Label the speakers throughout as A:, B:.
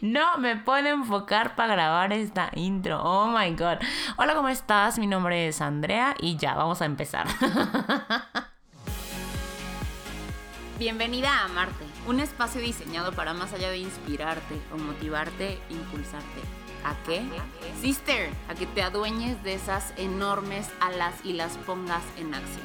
A: no me puedo enfocar para grabar esta intro. Oh my god. Hola, ¿cómo estás? Mi nombre es Andrea y ya, vamos a empezar. Bienvenida a Marte, un espacio diseñado para más allá de inspirarte o motivarte, impulsarte. ¿A qué? Sister, a que te adueñes de esas enormes alas y las pongas en acción.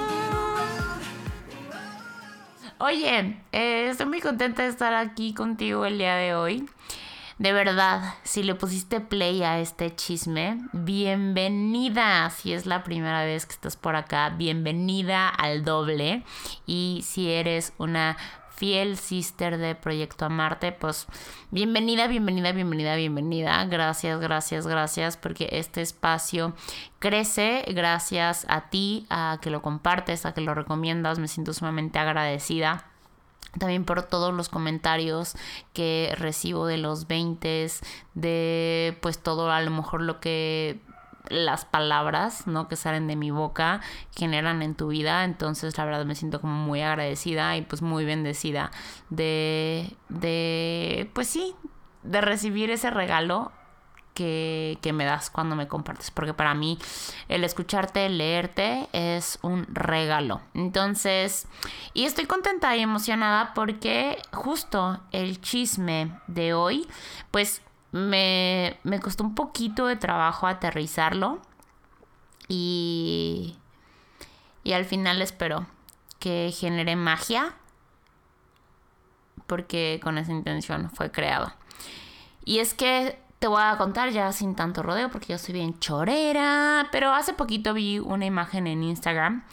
A: Oye, eh, estoy muy contenta de estar aquí contigo el día de hoy. De verdad, si le pusiste play a este chisme, bienvenida. Si es la primera vez que estás por acá, bienvenida al doble. Y si eres una fiel sister de Proyecto Amarte, pues bienvenida, bienvenida, bienvenida, bienvenida. Gracias, gracias, gracias, porque este espacio crece gracias a ti, a que lo compartes, a que lo recomiendas. Me siento sumamente agradecida también por todos los comentarios que recibo de los 20, de pues todo a lo mejor lo que las palabras, ¿no? Que salen de mi boca generan en tu vida. Entonces, la verdad me siento como muy agradecida y pues muy bendecida de, de pues sí, de recibir ese regalo que, que, me das cuando me compartes. Porque para mí el escucharte, leerte es un regalo. Entonces, y estoy contenta y emocionada porque justo el chisme de hoy, pues me, me costó un poquito de trabajo aterrizarlo y, y al final espero que genere magia porque con esa intención fue creado. Y es que te voy a contar ya sin tanto rodeo porque yo soy bien chorera, pero hace poquito vi una imagen en Instagram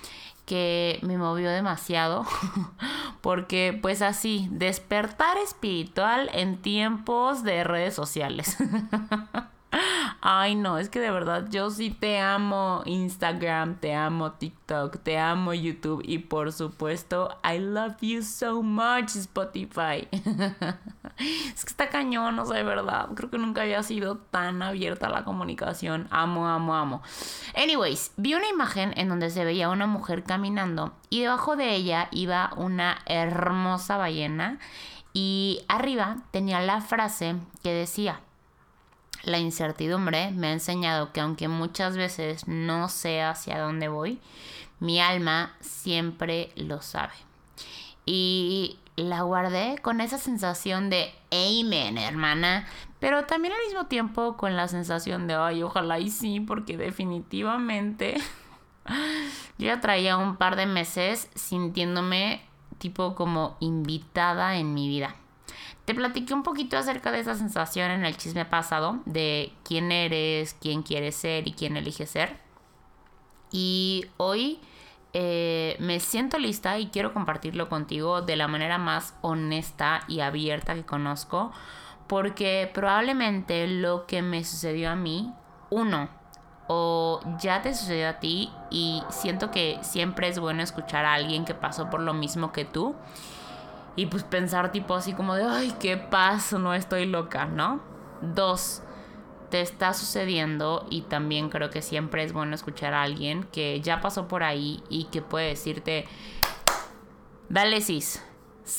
A: que me movió demasiado porque pues así, despertar espiritual en tiempos de redes sociales. Ay, no, es que de verdad yo sí te amo Instagram, te amo TikTok, te amo YouTube y por supuesto, I love you so much Spotify. es que está cañón, no sé, de verdad. Creo que nunca había sido tan abierta la comunicación. Amo, amo, amo. Anyways, vi una imagen en donde se veía una mujer caminando y debajo de ella iba una hermosa ballena y arriba tenía la frase que decía, la incertidumbre me ha enseñado que aunque muchas veces no sé hacia dónde voy, mi alma siempre lo sabe. Y la guardé con esa sensación de amen, hermana, pero también al mismo tiempo con la sensación de, ay, ojalá y sí, porque definitivamente yo ya traía un par de meses sintiéndome tipo como invitada en mi vida. Te platiqué un poquito acerca de esa sensación en el chisme pasado, de quién eres, quién quieres ser y quién eliges ser. Y hoy eh, me siento lista y quiero compartirlo contigo de la manera más honesta y abierta que conozco, porque probablemente lo que me sucedió a mí, uno, o ya te sucedió a ti y siento que siempre es bueno escuchar a alguien que pasó por lo mismo que tú y pues pensar tipo así como de, ay, qué paz, no estoy loca, ¿no? Dos, te está sucediendo y también creo que siempre es bueno escuchar a alguien que ya pasó por ahí y que puede decirte, dale sis,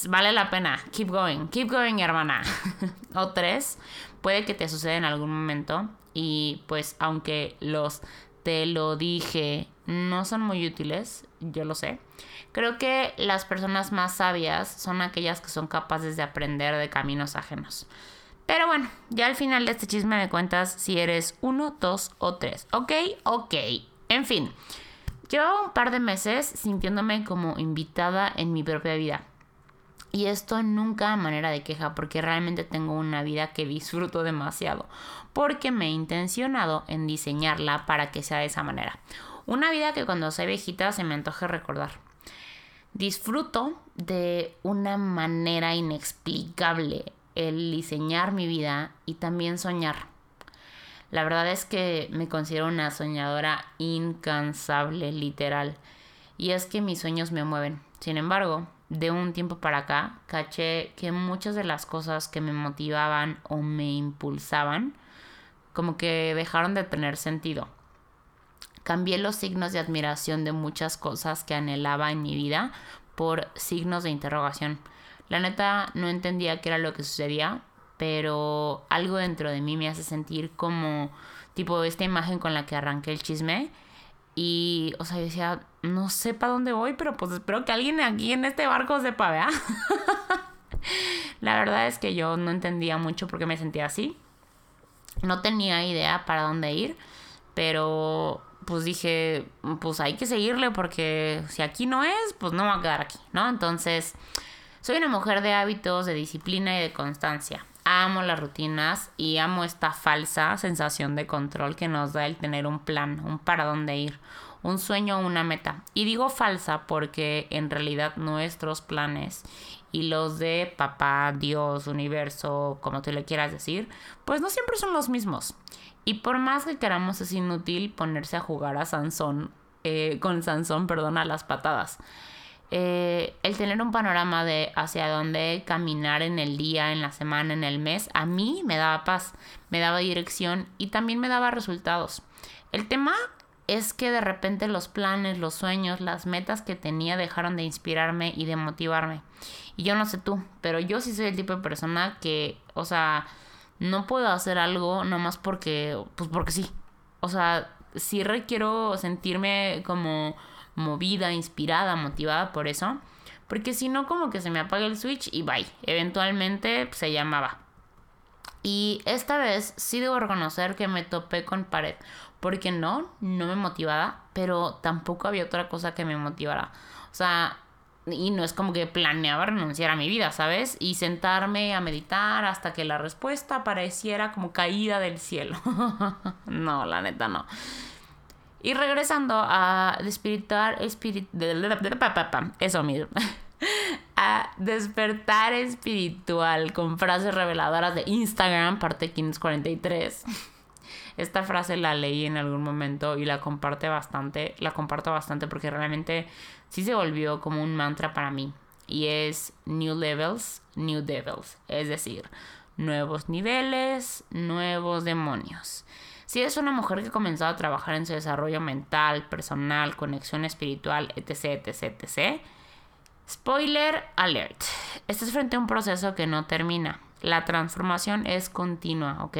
A: vale la pena, keep going, keep going hermana. o tres, puede que te suceda en algún momento y pues aunque los te lo dije no son muy útiles, yo lo sé Creo que las personas más sabias son aquellas que son capaces de aprender de caminos ajenos. Pero bueno, ya al final de este chisme me cuentas si eres uno, dos o tres. ¿Ok? Ok. En fin, llevo un par de meses sintiéndome como invitada en mi propia vida. Y esto nunca a manera de queja, porque realmente tengo una vida que disfruto demasiado, porque me he intencionado en diseñarla para que sea de esa manera. Una vida que cuando sea viejita se me antoje recordar disfruto de una manera inexplicable el diseñar mi vida y también soñar. La verdad es que me considero una soñadora incansable, literal. Y es que mis sueños me mueven. Sin embargo, de un tiempo para acá, caché que muchas de las cosas que me motivaban o me impulsaban, como que dejaron de tener sentido. Cambié los signos de admiración de muchas cosas que anhelaba en mi vida por signos de interrogación. La neta no entendía qué era lo que sucedía, pero algo dentro de mí me hace sentir como tipo esta imagen con la que arranqué el chisme. Y, o sea, yo decía, no sé para dónde voy, pero pues espero que alguien aquí en este barco sepa, ¿vea? la verdad es que yo no entendía mucho por qué me sentía así. No tenía idea para dónde ir, pero pues dije, pues hay que seguirle porque si aquí no es, pues no va a quedar aquí, ¿no? Entonces, soy una mujer de hábitos, de disciplina y de constancia. Amo las rutinas y amo esta falsa sensación de control que nos da el tener un plan, un para dónde ir, un sueño una meta. Y digo falsa porque en realidad nuestros planes y los de papá, Dios, universo, como tú le quieras decir, pues no siempre son los mismos. Y por más que queramos es inútil ponerse a jugar a Sansón, eh, con Sansón, perdón, a las patadas. Eh, el tener un panorama de hacia dónde caminar en el día, en la semana, en el mes, a mí me daba paz, me daba dirección y también me daba resultados. El tema es que de repente los planes, los sueños, las metas que tenía dejaron de inspirarme y de motivarme. Y yo no sé tú, pero yo sí soy el tipo de persona que, o sea, no puedo hacer algo nomás porque, pues porque sí. O sea, sí requiero sentirme como movida, inspirada, motivada por eso. Porque si no, como que se me apaga el switch y bye. Eventualmente se llamaba. Y esta vez sí debo reconocer que me topé con pared. Porque no, no me motivaba, pero tampoco había otra cosa que me motivara. O sea, y no es como que planeaba renunciar a mi vida, ¿sabes? Y sentarme a meditar hasta que la respuesta pareciera como caída del cielo. no, la neta no. Y regresando a despertar espiritual. Eso mismo. a despertar espiritual con frases reveladoras de Instagram, parte 543. Esta frase la leí en algún momento y la comparte bastante, la comparto bastante porque realmente sí se volvió como un mantra para mí. Y es New Levels, New Devils. Es decir, nuevos niveles, nuevos demonios. Si es una mujer que ha comenzado a trabajar en su desarrollo mental, personal, conexión espiritual, etc., etc., etc., spoiler alert. Estás frente a un proceso que no termina. La transformación es continua, ¿ok?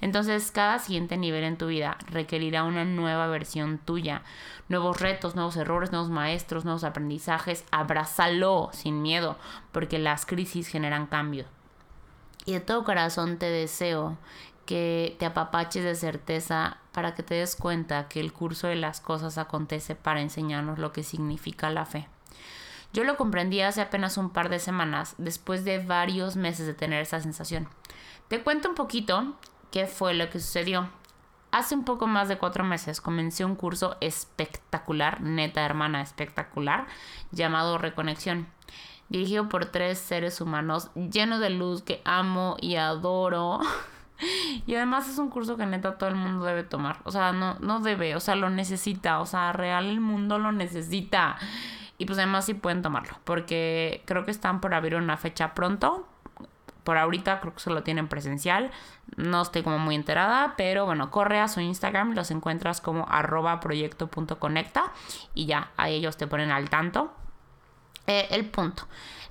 A: Entonces cada siguiente nivel en tu vida requerirá una nueva versión tuya. Nuevos retos, nuevos errores, nuevos maestros, nuevos aprendizajes. Abrázalo sin miedo, porque las crisis generan cambio. Y de todo corazón te deseo que te apapaches de certeza para que te des cuenta que el curso de las cosas acontece para enseñarnos lo que significa la fe. Yo lo comprendí hace apenas un par de semanas, después de varios meses de tener esa sensación. Te cuento un poquito qué fue lo que sucedió. Hace un poco más de cuatro meses comencé un curso espectacular, neta hermana espectacular, llamado Reconexión, dirigido por tres seres humanos llenos de luz que amo y adoro. Y además es un curso que neta todo el mundo debe tomar. O sea, no, no debe, o sea, lo necesita. O sea, real el mundo lo necesita. Y pues además sí pueden tomarlo. Porque creo que están por abrir una fecha pronto. Por ahorita creo que se lo tienen presencial. No estoy como muy enterada. Pero bueno, corre a su Instagram. Los encuentras como arroba proyecto.conecta. Y ya, ahí ellos te ponen al tanto. Eh, el punto.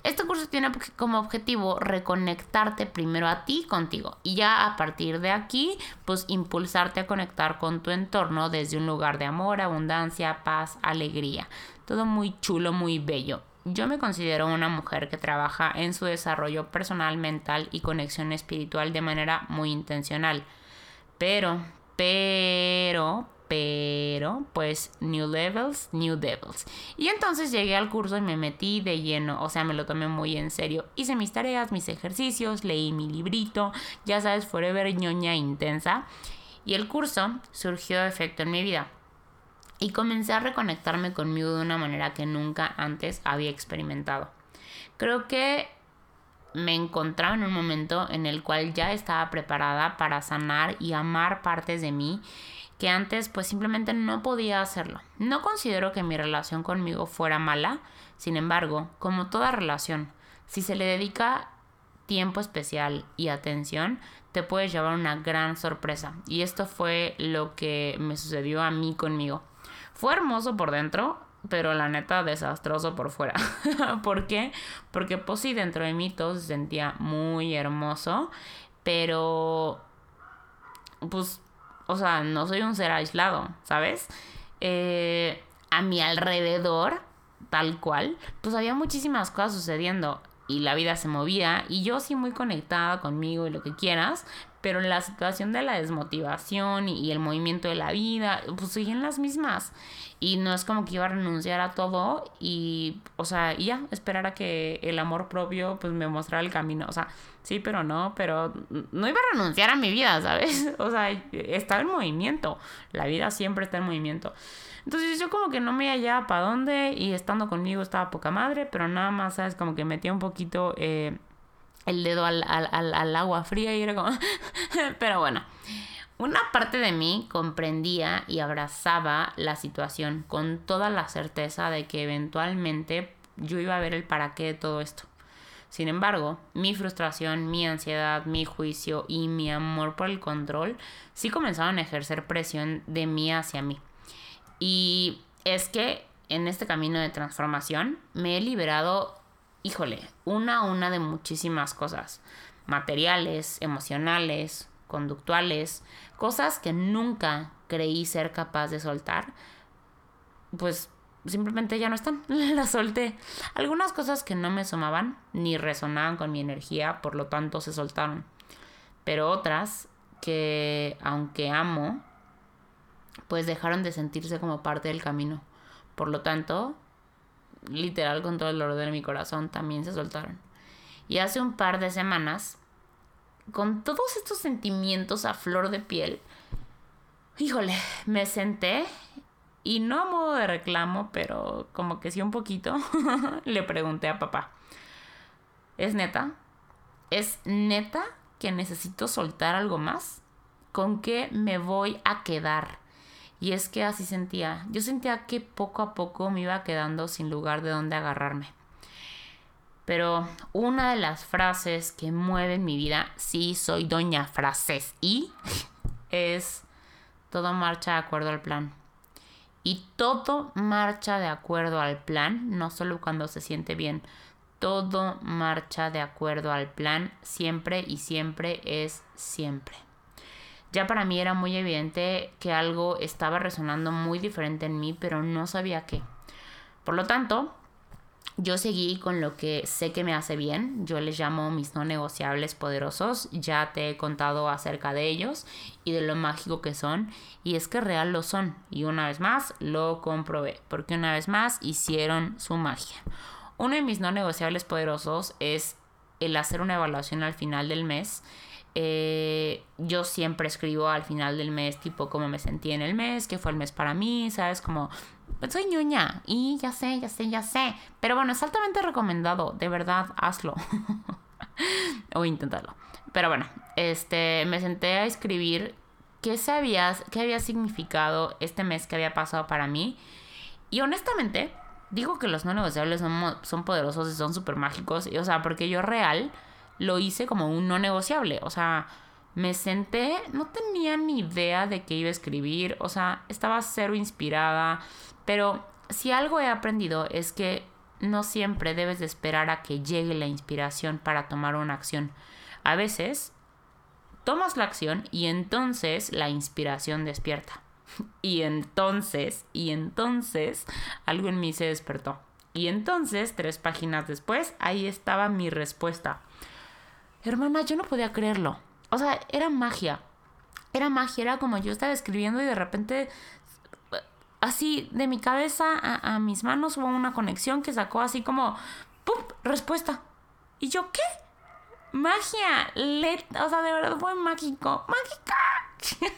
A: Este curso tiene como objetivo reconectarte primero a ti contigo y ya a partir de aquí, pues impulsarte a conectar con tu entorno desde un lugar de amor, abundancia, paz, alegría. Todo muy chulo, muy bello. Yo me considero una mujer que trabaja en su desarrollo personal, mental y conexión espiritual de manera muy intencional. Pero, pero, pero pues New Levels, New Devils. Y entonces llegué al curso y me metí de lleno, o sea, me lo tomé muy en serio. Hice mis tareas, mis ejercicios, leí mi librito, ya sabes, forever ñoña intensa. Y el curso surgió de efecto en mi vida. Y comencé a reconectarme conmigo de una manera que nunca antes había experimentado. Creo que me encontraba en un momento en el cual ya estaba preparada para sanar y amar partes de mí que antes pues simplemente no podía hacerlo. No considero que mi relación conmigo fuera mala, sin embargo, como toda relación, si se le dedica tiempo especial y atención, te puedes llevar una gran sorpresa. Y esto fue lo que me sucedió a mí conmigo. Fue hermoso por dentro, pero la neta desastroso por fuera. ¿Por qué? Porque pues sí, dentro de mí todo se sentía muy hermoso, pero pues, o sea, no soy un ser aislado, ¿sabes? Eh, a mi alrededor, tal cual, pues había muchísimas cosas sucediendo y la vida se movía y yo sí muy conectada conmigo y lo que quieras, pero la situación de la desmotivación y, el movimiento de la vida, pues siguen las mismas. Y no es como que iba a renunciar a todo y, o sea, y ya, esperar a que el amor propio pues me mostrara el camino. O sea, sí, pero no, pero no iba a renunciar a mi vida, ¿sabes? O sea, estaba en movimiento. La vida siempre está en movimiento. Entonces yo como que no me hallaba para dónde y estando conmigo estaba poca madre, pero nada más, ¿sabes? Como que metía un poquito eh, el dedo al, al agua fría y era como... pero bueno, una parte de mí comprendía y abrazaba la situación con toda la certeza de que eventualmente yo iba a ver el para qué de todo esto. Sin embargo, mi frustración, mi ansiedad, mi juicio y mi amor por el control sí comenzaron a ejercer presión de mí hacia mí. Y es que en este camino de transformación me he liberado, híjole, una a una de muchísimas cosas. Materiales, emocionales, conductuales, cosas que nunca creí ser capaz de soltar. Pues simplemente ya no están, las solté. Algunas cosas que no me sumaban ni resonaban con mi energía, por lo tanto se soltaron. Pero otras que, aunque amo, pues dejaron de sentirse como parte del camino. Por lo tanto, literal con todo el dolor de mi corazón también se soltaron. Y hace un par de semanas, con todos estos sentimientos a flor de piel, híjole, me senté y no a modo de reclamo, pero como que sí un poquito, le pregunté a papá, ¿es neta? ¿Es neta que necesito soltar algo más? ¿Con qué me voy a quedar? Y es que así sentía. Yo sentía que poco a poco me iba quedando sin lugar de donde agarrarme. Pero una de las frases que mueven mi vida, sí soy doña frases y es todo marcha de acuerdo al plan. Y todo marcha de acuerdo al plan, no solo cuando se siente bien, todo marcha de acuerdo al plan, siempre y siempre es siempre ya para mí era muy evidente que algo estaba resonando muy diferente en mí, pero no sabía qué. Por lo tanto, yo seguí con lo que sé que me hace bien, yo les llamo mis no negociables poderosos, ya te he contado acerca de ellos y de lo mágico que son, y es que real lo son, y una vez más lo comprobé, porque una vez más hicieron su magia. Uno de mis no negociables poderosos es el hacer una evaluación al final del mes eh, yo siempre escribo al final del mes, tipo, cómo me sentí en el mes, qué fue el mes para mí, ¿sabes? Como, pues soy ñoña y ya sé, ya sé, ya sé. Pero bueno, es altamente recomendado, de verdad, hazlo. o inténtalo. Pero bueno, este, me senté a escribir qué sabías, qué había significado este mes que había pasado para mí. Y honestamente, digo que los no negociables son, son poderosos y son súper mágicos. o sea, porque yo real lo hice como un no negociable. O sea, me senté, no tenía ni idea de qué iba a escribir, o sea, estaba cero inspirada, pero si algo he aprendido es que no siempre debes de esperar a que llegue la inspiración para tomar una acción. A veces tomas la acción y entonces la inspiración despierta. Y entonces, y entonces, algo en mí se despertó. Y entonces, tres páginas después, ahí estaba mi respuesta. Hermana, yo no podía creerlo. O sea, era magia. Era magia, era como yo estaba escribiendo y de repente, así de mi cabeza a, mis manos hubo una conexión que sacó así como, ¡pum! Respuesta. ¿Y yo qué? Magia. o sea, de verdad fue mágico. ¡Mágica!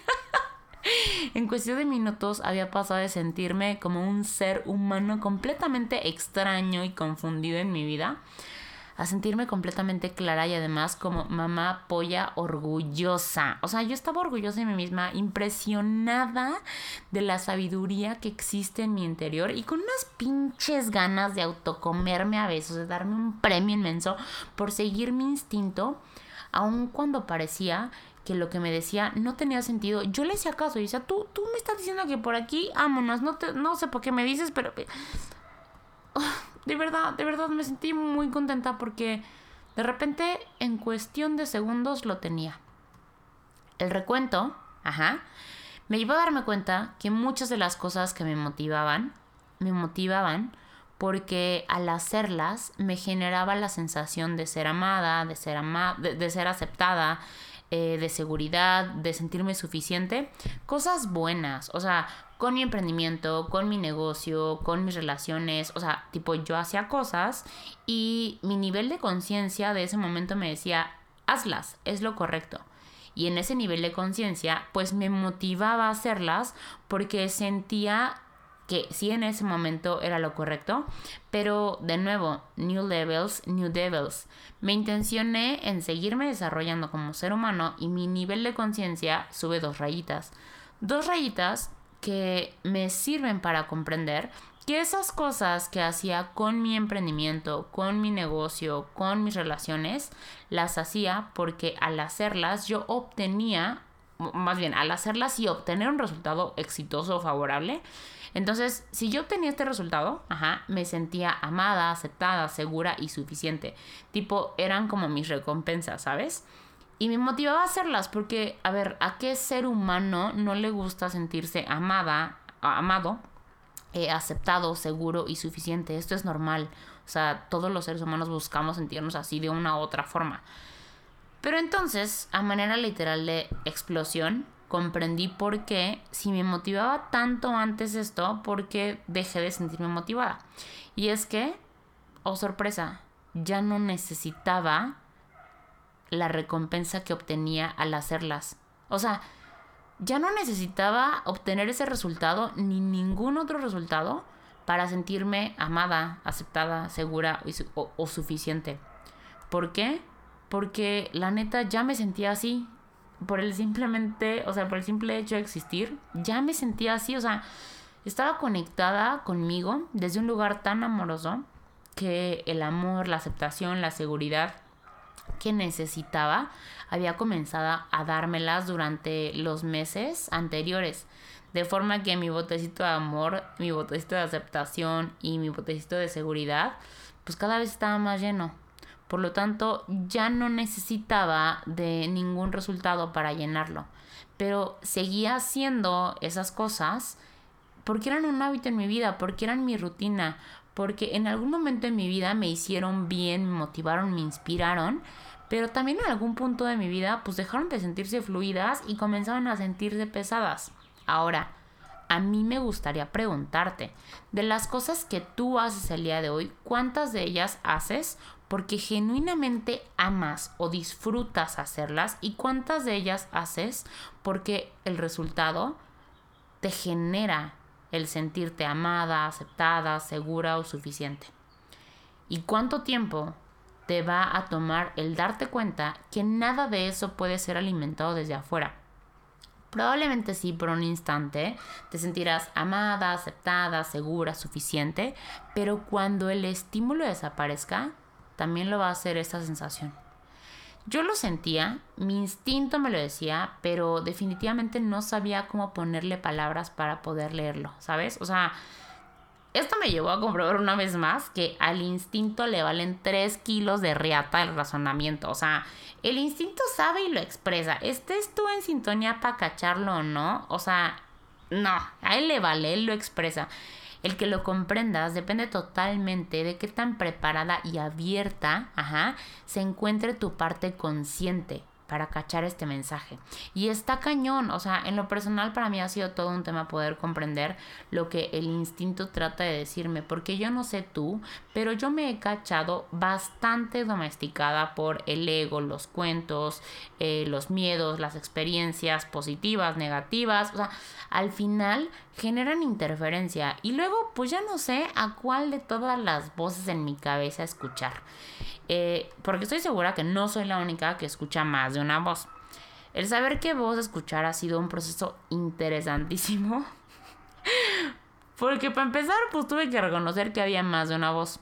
A: en cuestión de minutos había pasado de sentirme como un ser humano completamente extraño y confundido en mi vida a sentirme completamente clara y además como mamá polla orgullosa. O sea, yo estaba orgullosa de mí misma, impresionada de la sabiduría que existe en mi interior y con unas pinches ganas de autocomerme a besos, de darme un premio inmenso por seguir mi instinto, aun cuando parecía que lo que me decía no tenía sentido. Yo le hacía caso y decía, tú, tú me estás diciendo que por aquí, vámonos, no, te, no sé por qué me dices, pero... de verdad, de verdad me sentí muy contenta porque de repente en cuestión de segundos lo tenía. El recuento, ajá, me llevó a darme cuenta que muchas de las cosas que me motivaban, me motivaban porque al hacerlas me generaba la sensación de ser amada, de ser, de ser aceptada, eh, de seguridad, de sentirme suficiente, cosas buenas, o sea, con mi emprendimiento, con mi negocio, con mis relaciones, o sea, tipo yo hacía cosas y mi nivel de conciencia de ese momento me decía, hazlas, es lo correcto. Y en ese nivel de conciencia, pues me motivaba a hacerlas porque sentía que sí en ese momento era lo correcto, pero de nuevo, New Levels, New Devils. Me intencioné en seguirme desarrollando como ser humano y mi nivel de conciencia sube dos rayitas. Dos rayitas que me sirven para comprender que esas cosas que hacía con mi emprendimiento, con mi negocio, con mis relaciones, las hacía porque al hacerlas yo obtenía, más bien al hacerlas y obtener un resultado exitoso o favorable, entonces, si yo obtenía este resultado, me sentía amada, aceptada, segura y suficiente. Tipo, eran como mis recompensas, ¿sabes? Y me motivaba a hacerlas porque, a ver, ¿a qué ser humano no le gusta sentirse amada, amado, eh, aceptado, seguro y suficiente? Esto es normal. O sea, todos los seres humanos buscamos sentirnos así de una u otra forma. Pero entonces, a manera literal de explosión, comprendí por qué, si me motivaba tanto antes esto, por qué dejé de sentirme motivada. Y es que, oh sorpresa, ya no necesitaba la recompensa que obtenía al hacerlas. O sea, ya no necesitaba obtener ese resultado ni ningún otro resultado para sentirme amada, aceptada, segura o suficiente. ¿Por qué? Porque la neta ya me sentía así por el simplemente, o sea, por el simple hecho de existir, ya me sentía así, o sea, estaba conectada conmigo desde un lugar tan amoroso que el amor, la aceptación, la seguridad que necesitaba había comenzado a dármelas durante los meses anteriores. De forma que mi botecito de amor, mi botecito de aceptación y mi botecito de seguridad, pues cada vez estaba más lleno. Por lo tanto, ya no necesitaba de ningún resultado para llenarlo. Pero seguía haciendo esas cosas porque eran un hábito en mi vida, porque eran mi rutina, porque en algún momento en mi vida me hicieron bien, me motivaron, me inspiraron, pero también en algún punto de mi vida pues dejaron de sentirse fluidas y comenzaron a sentirse pesadas. Ahora, a mí me gustaría preguntarte, de las cosas que tú haces el día de hoy, ¿cuántas de ellas haces porque genuinamente amas o disfrutas hacerlas y cuántas de ellas haces porque el resultado te genera el sentirte amada, aceptada, segura o suficiente. ¿Y cuánto tiempo te va a tomar el darte cuenta que nada de eso puede ser alimentado desde afuera? Probablemente sí, por un instante te sentirás amada, aceptada, segura, suficiente, pero cuando el estímulo desaparezca, también lo va a hacer esta sensación. Yo lo sentía, mi instinto me lo decía, pero definitivamente no sabía cómo ponerle palabras para poder leerlo, ¿sabes? O sea, esto me llevó a comprobar una vez más que al instinto le valen 3 kilos de riata el razonamiento. O sea, el instinto sabe y lo expresa. ¿Estés tú en sintonía para cacharlo o no? O sea, no, a él le vale, él lo expresa. El que lo comprendas depende totalmente de qué tan preparada y abierta ajá, se encuentre tu parte consciente para cachar este mensaje. Y está cañón, o sea, en lo personal para mí ha sido todo un tema poder comprender lo que el instinto trata de decirme, porque yo no sé tú, pero yo me he cachado bastante domesticada por el ego, los cuentos, eh, los miedos, las experiencias positivas, negativas, o sea, al final generan interferencia y luego pues ya no sé a cuál de todas las voces en mi cabeza escuchar. Eh, porque estoy segura que no soy la única que escucha más de una voz. El saber qué voz escuchar ha sido un proceso interesantísimo. Porque para empezar, pues tuve que reconocer que había más de una voz.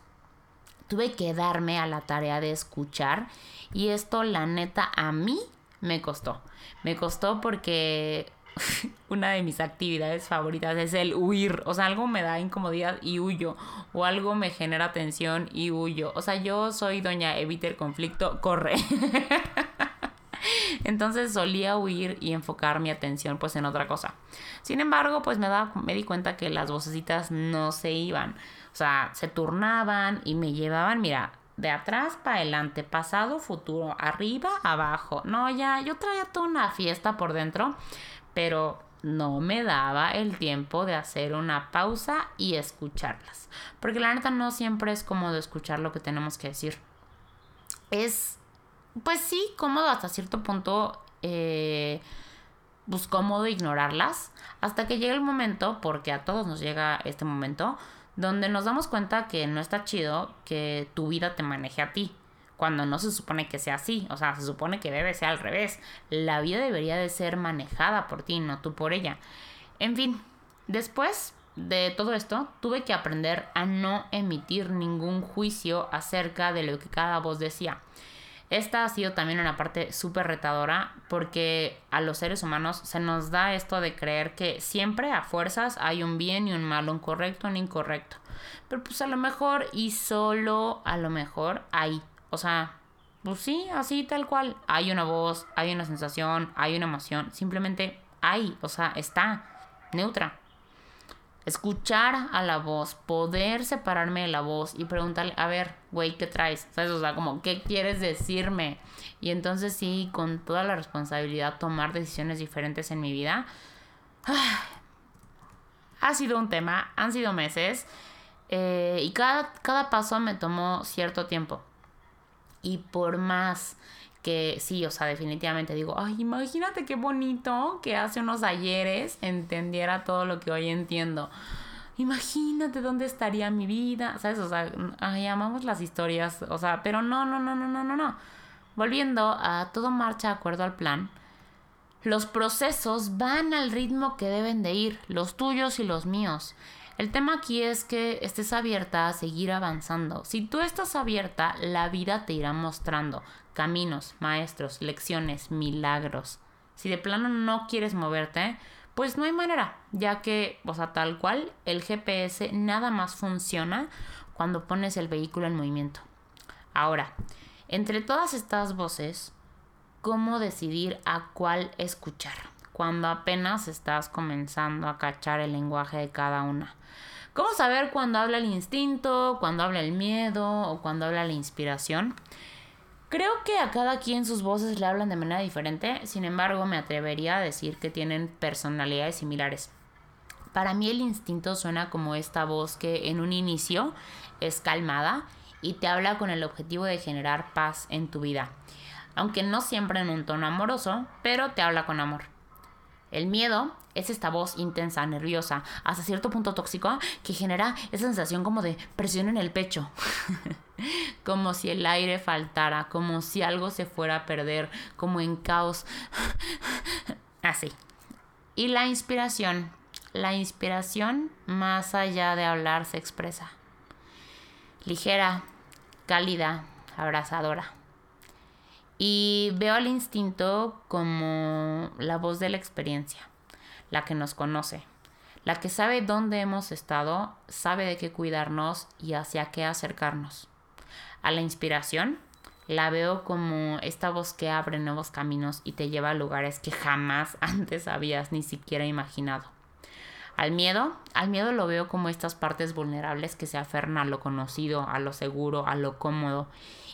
A: Tuve que darme a la tarea de escuchar. Y esto, la neta, a mí me costó. Me costó porque una de mis actividades favoritas es el huir. O sea, algo me da incomodidad y huyo. O algo me genera tensión y huyo. O sea, yo soy doña evite el conflicto, corre. Entonces solía huir y enfocar mi atención pues en otra cosa. Sin embargo, pues me, da, me di cuenta que las vocecitas no se iban. O sea, se turnaban y me llevaban, mira, de atrás para adelante, pasado, futuro, arriba, abajo. No, ya, yo traía toda una fiesta por dentro, pero no me daba el tiempo de hacer una pausa y escucharlas. Porque la neta no siempre es cómodo escuchar lo que tenemos que decir. Es, pues sí, cómodo hasta cierto punto, eh, pues cómodo ignorarlas, hasta que llega el momento, porque a todos nos llega este momento, donde nos damos cuenta que no está chido que tu vida te maneje a ti, cuando no se supone que sea así, o sea, se supone que debe ser al revés, la vida debería de ser manejada por ti, no tú por ella. En fin, después de todo esto, tuve que aprender a no emitir ningún juicio acerca de lo que cada voz decía. Esta ha sido también una parte súper retadora porque a los seres humanos se nos da esto de creer que siempre a fuerzas hay un bien y un mal, un correcto y un incorrecto. Pero pues a lo mejor y solo a lo mejor hay. O sea, pues sí, así tal cual. Hay una voz, hay una sensación, hay una emoción. Simplemente hay, o sea, está neutra escuchar a la voz, poder separarme de la voz y preguntarle, a ver, güey, ¿qué traes? O sea, como, ¿qué quieres decirme? Y entonces sí, con toda la responsabilidad, tomar decisiones diferentes en mi vida. ha sido un tema, han sido meses eh, y cada, cada paso me tomó cierto tiempo. Y por más que sí, o sea, definitivamente digo, ay, imagínate qué bonito que hace unos ayeres entendiera todo lo que hoy entiendo. Imagínate dónde estaría mi vida, ¿sabes? O sea, ay, amamos las historias, o sea, pero no, no, no, no, no, no, no. Volviendo a todo marcha de acuerdo al plan, los procesos van al ritmo que deben de ir, los tuyos y los míos. El tema aquí es que estés abierta a seguir avanzando. Si tú estás abierta, la vida te irá mostrando caminos, maestros, lecciones, milagros. Si de plano no quieres moverte, pues no hay manera, ya que, o sea, tal cual, el GPS nada más funciona cuando pones el vehículo en movimiento. Ahora, entre todas estas voces, ¿cómo decidir a cuál escuchar? Cuando apenas estás comenzando a cachar el lenguaje de cada una. ¿Cómo saber cuándo habla el instinto, cuándo habla el miedo o cuándo habla la inspiración? Creo que a cada quien sus voces le hablan de manera diferente, sin embargo me atrevería a decir que tienen personalidades similares. Para mí el instinto suena como esta voz que en un inicio es calmada y te habla con el objetivo de generar paz en tu vida, aunque no siempre en un tono amoroso, pero te habla con amor. El miedo es esta voz intensa, nerviosa, hasta cierto punto tóxico, que genera esa sensación como de presión en el pecho. como si el aire faltara, como si algo se fuera a perder, como en caos. Así. Y la inspiración. La inspiración, más allá de hablar, se expresa. Ligera, cálida, abrazadora. Y veo al instinto como la voz de la experiencia, la que nos conoce, la que sabe dónde hemos estado, sabe de qué cuidarnos y hacia qué acercarnos. A la inspiración la veo como esta voz que abre nuevos caminos y te lleva a lugares que jamás antes habías ni siquiera imaginado. Al miedo, al miedo lo veo como estas partes vulnerables que se aferran a lo conocido, a lo seguro, a lo cómodo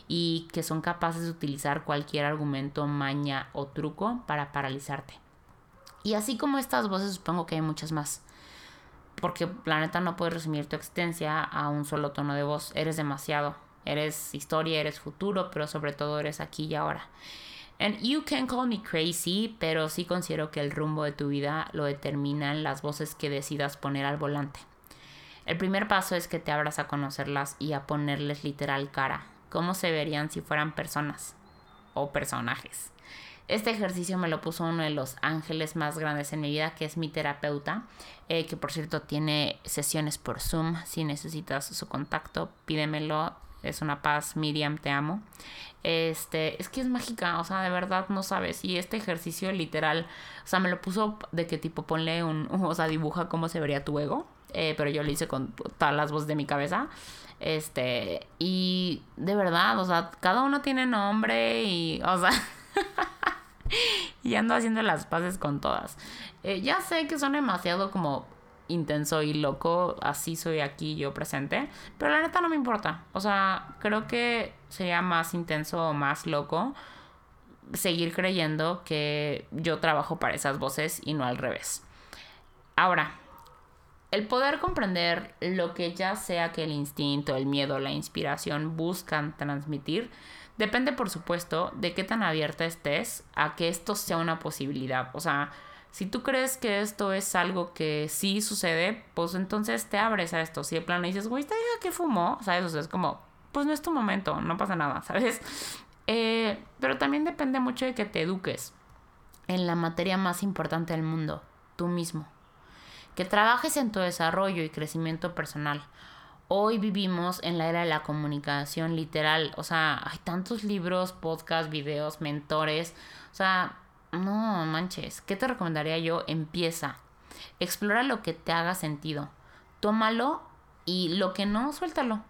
A: y que son capaces de utilizar cualquier argumento, maña o truco para paralizarte. Y así como estas voces, supongo que hay muchas más. Porque la neta no puedes resumir tu existencia a un solo tono de voz. Eres demasiado. Eres historia, eres futuro, pero sobre todo eres aquí y ahora. And you can call me crazy, pero sí considero que el rumbo de tu vida lo determinan las voces que decidas poner al volante. El primer paso es que te abras a conocerlas y a ponerles literal cara. ¿Cómo se verían si fueran personas o personajes? Este ejercicio me lo puso uno de los ángeles más grandes en mi vida, que es mi terapeuta, eh, que por cierto tiene sesiones por Zoom. Si necesitas su contacto, pídemelo. Es una paz, Miriam, te amo. Este, es que es mágica, o sea, de verdad no sabes. Y este ejercicio literal, o sea, me lo puso de que tipo ponle un, o sea, dibuja cómo se vería tu ego. Eh, pero yo lo hice con todas las voces de mi cabeza. Este, y de verdad, o sea, cada uno tiene nombre y, o sea, y ando haciendo las paces con todas. Eh, ya sé que son demasiado como intenso y loco, así soy aquí yo presente, pero la neta no me importa. O sea, creo que sería más intenso o más loco seguir creyendo que yo trabajo para esas voces y no al revés. Ahora, el poder comprender lo que ya sea que el instinto, el miedo, la inspiración buscan transmitir, depende por supuesto de qué tan abierta estés a que esto sea una posibilidad. O sea, si tú crees que esto es algo que sí sucede, pues entonces te abres a esto. Si de plano dices, güey, esta hija que fumó, ¿sabes? O sea, es como, pues no es tu momento, no pasa nada, ¿sabes? Eh, pero también depende mucho de que te eduques en la materia más importante del mundo, tú mismo que trabajes en tu desarrollo y crecimiento personal. Hoy vivimos en la era de la comunicación literal, o sea, hay tantos libros, podcasts, videos, mentores, o sea, no manches, ¿qué te recomendaría yo? Empieza, explora lo que te haga sentido, tómalo y lo que no, suéltalo.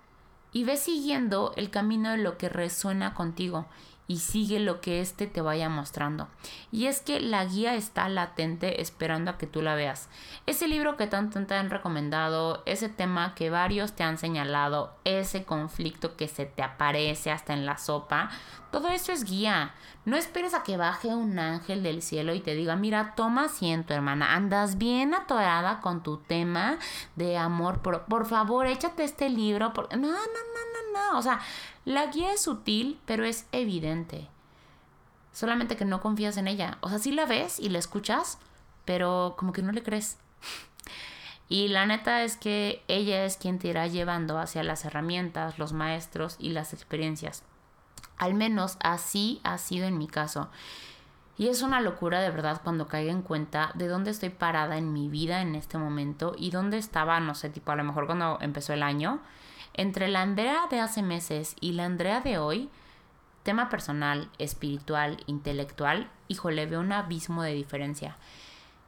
A: Y ve siguiendo el camino de lo que resuena contigo y sigue lo que éste te vaya mostrando. Y es que la guía está latente esperando a que tú la veas. Ese libro que tanto te han recomendado, ese tema que varios te han señalado, ese conflicto que se te aparece hasta en la sopa, todo eso es guía. No esperes a que baje un ángel del cielo y te diga, mira, toma asiento, hermana, andas bien atorada con tu tema de amor, por, por favor, échate este libro. Por... No, no, no, no, no. O sea, la guía es sutil, pero es evidente. Solamente que no confías en ella. O sea, sí la ves y la escuchas, pero como que no le crees. Y la neta es que ella es quien te irá llevando hacia las herramientas, los maestros y las experiencias. Al menos así ha sido en mi caso. Y es una locura de verdad cuando caiga en cuenta de dónde estoy parada en mi vida en este momento y dónde estaba, no sé, tipo a lo mejor cuando empezó el año entre la Andrea de hace meses y la Andrea de hoy, tema personal, espiritual, intelectual, híjole, veo un abismo de diferencia.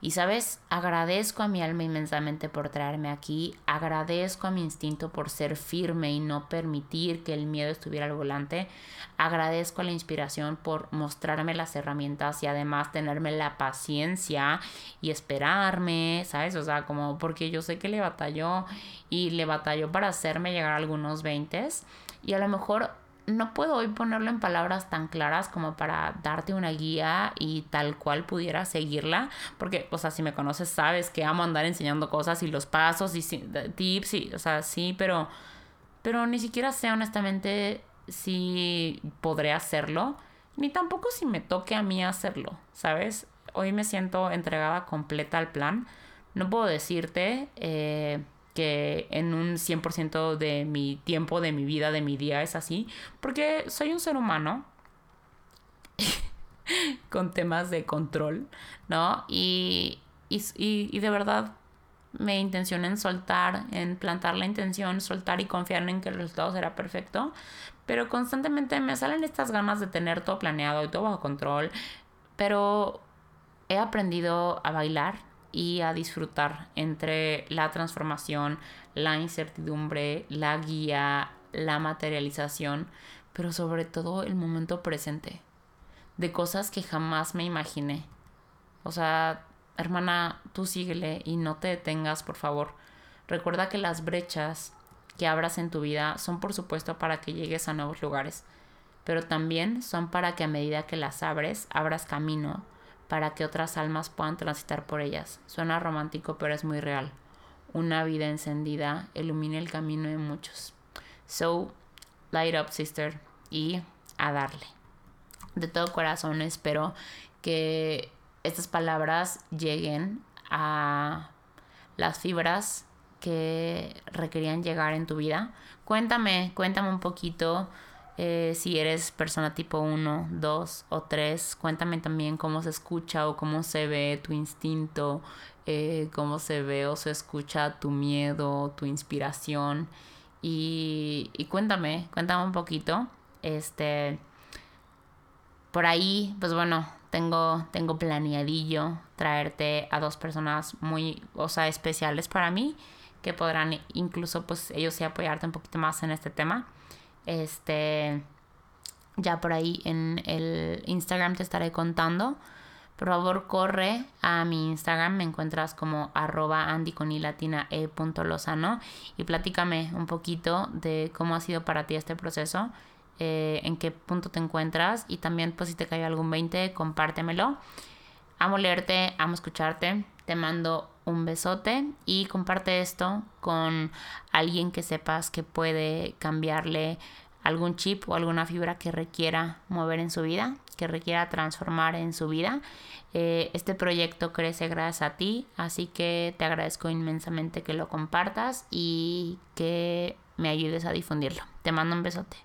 A: Y sabes, agradezco a mi alma inmensamente por traerme aquí, agradezco a mi instinto por ser firme y no permitir que el miedo estuviera al volante, agradezco a la inspiración por mostrarme las herramientas y además tenerme la paciencia y esperarme, ¿sabes? O sea, como porque yo sé que le batalló y le batalló para hacerme llegar a algunos 20 y a lo mejor no puedo hoy ponerlo en palabras tan claras como para darte una guía y tal cual pudiera seguirla, porque, o sea, si me conoces sabes que amo andar enseñando cosas y los pasos y tips y, o sea, sí, pero, pero ni siquiera sé honestamente si podré hacerlo, ni tampoco si me toque a mí hacerlo, ¿sabes? Hoy me siento entregada completa al plan. No puedo decirte... Eh, que en un 100% de mi tiempo, de mi vida, de mi día es así, porque soy un ser humano con temas de control, ¿no? Y, y, de verdad me intencioné en soltar, en plantar la intención, soltar y confiar en que el resultado será perfecto, pero constantemente me salen estas ganas de tener todo planeado y todo bajo control, pero he aprendido a bailar, y a disfrutar entre la transformación, la incertidumbre, la guía, la materialización, pero sobre todo el momento presente, de cosas que jamás me imaginé. O sea, hermana, tú síguele y no te detengas, por favor. Recuerda que las brechas que abras en tu vida son por supuesto para que llegues a nuevos lugares, pero también son para que a medida que las abres, abras camino para que otras almas puedan transitar por ellas. Suena romántico, pero es muy real. Una vida encendida ilumina el camino de muchos. So, light up, sister, y a darle. de todo corazón espero que estas palabras lleguen a las fibras que requerían llegar en tu vida. Cuéntame, cuéntame un poquito eh, si eres persona tipo 1, 2 o 3. Cuéntame también cómo se escucha o cómo se ve tu instinto, eh, cómo se ve o se escucha tu miedo, tu inspiración. Y, y cuéntame, cuéntame un poquito. Este, por ahí, pues bueno, tengo, tengo planeadillo traerte a dos personas muy, o sea, especiales para mí, que podrán incluso, pues ellos apoyarte un poquito más en este tema. Este, ya por ahí en el Instagram te estaré contando. Por favor, corre a mi Instagram, me encuentras como arroba andy con y latina e y platícame un poquito de cómo ha sido para ti este proceso eh, en qué punto te encuentras y también pues si te cae algún 20, compártemelo. Amo leerte, amo escucharte, te mando un besote y comparte esto con alguien que sepas que puede cambiarle algún chip o alguna fibra que requiera mover en su vida, que requiera transformar en su vida. Eh, este proyecto crece gracias a ti, así que te agradezco inmensamente que lo compartas y que me ayudes a difundirlo. Te mando un besote.